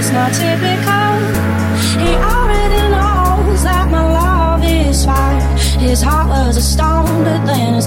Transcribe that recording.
it's not typical. He already knows that my love is fire. His heart was a stone, but then his